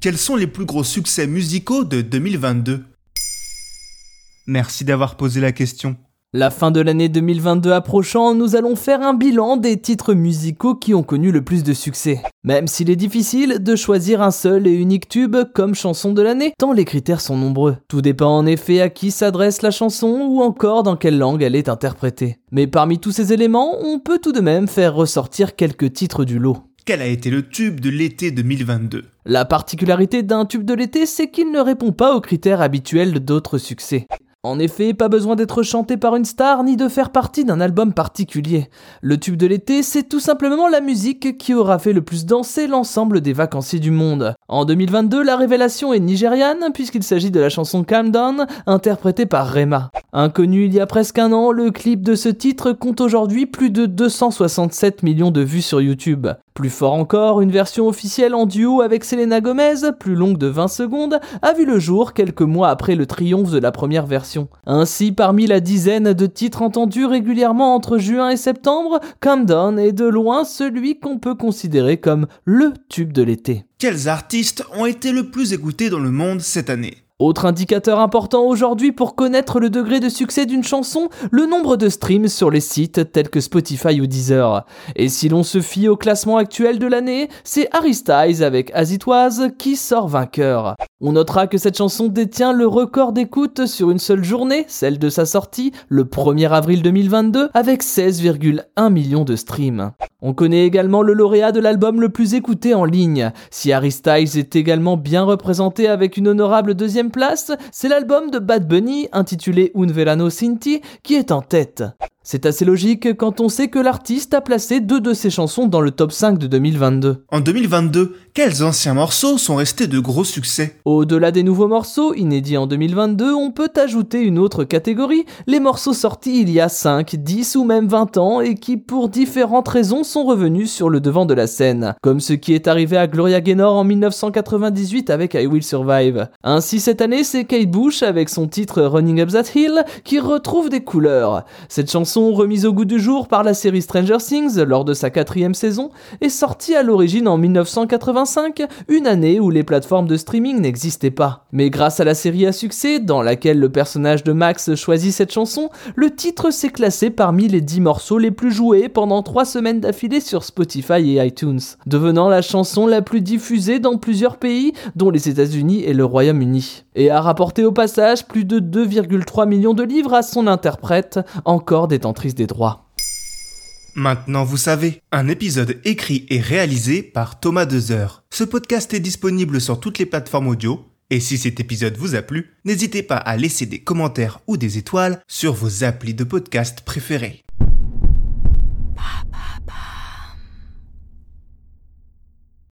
Quels sont les plus gros succès musicaux de 2022 Merci d'avoir posé la question. La fin de l'année 2022 approchant, nous allons faire un bilan des titres musicaux qui ont connu le plus de succès. Même s'il est difficile de choisir un seul et unique tube comme chanson de l'année, tant les critères sont nombreux. Tout dépend en effet à qui s'adresse la chanson ou encore dans quelle langue elle est interprétée. Mais parmi tous ces éléments, on peut tout de même faire ressortir quelques titres du lot. Quel a été le tube de l'été 2022 La particularité d'un tube de l'été, c'est qu'il ne répond pas aux critères habituels d'autres succès. En effet, pas besoin d'être chanté par une star ni de faire partie d'un album particulier. Le tube de l'été, c'est tout simplement la musique qui aura fait le plus danser l'ensemble des vacanciers du monde. En 2022, la révélation est nigériane puisqu'il s'agit de la chanson Calm Down, interprétée par Rema. Inconnu il y a presque un an, le clip de ce titre compte aujourd'hui plus de 267 millions de vues sur YouTube. Plus fort encore, une version officielle en duo avec Selena Gomez, plus longue de 20 secondes, a vu le jour quelques mois après le triomphe de la première version. Ainsi, parmi la dizaine de titres entendus régulièrement entre juin et septembre, Calm Down est de loin celui qu'on peut considérer comme le tube de l'été. Quels artistes ont été le plus écoutés dans le monde cette année? Autre indicateur important aujourd'hui pour connaître le degré de succès d'une chanson, le nombre de streams sur les sites tels que Spotify ou Deezer. Et si l'on se fie au classement actuel de l'année, c'est Harry Styles avec As It Was qui sort vainqueur. On notera que cette chanson détient le record d'écoute sur une seule journée, celle de sa sortie, le 1er avril 2022, avec 16,1 millions de streams. On connaît également le lauréat de l'album le plus écouté en ligne. Si Harry Styles est également bien représenté avec une honorable deuxième place, c'est l'album de Bad Bunny intitulé Un Verano Cinti qui est en tête. C'est assez logique quand on sait que l'artiste a placé deux de ses chansons dans le top 5 de 2022. En 2022, quels anciens morceaux sont restés de gros succès? Au-delà des nouveaux morceaux, inédits en 2022, on peut ajouter une autre catégorie, les morceaux sortis il y a 5, 10 ou même 20 ans et qui pour différentes raisons sont revenus sur le devant de la scène, comme ce qui est arrivé à Gloria Gaynor en 1998 avec I Will Survive. Ainsi cette année, c'est Kate Bush avec son titre Running Up That Hill qui retrouve des couleurs. Cette chanson remise au goût du jour par la série Stranger Things lors de sa quatrième saison, est sortie à l'origine en 1985, une année où les plateformes de streaming n'existaient pas. Mais grâce à la série à succès, dans laquelle le personnage de Max choisit cette chanson, le titre s'est classé parmi les 10 morceaux les plus joués pendant 3 semaines d'affilée sur Spotify et iTunes, devenant la chanson la plus diffusée dans plusieurs pays, dont les États-Unis et le Royaume-Uni. Et a rapporté au passage plus de 2,3 millions de livres à son interprète, encore des des droits. Maintenant vous savez, un épisode écrit et réalisé par Thomas Dezer. Ce podcast est disponible sur toutes les plateformes audio, et si cet épisode vous a plu, n'hésitez pas à laisser des commentaires ou des étoiles sur vos applis de podcast préférés.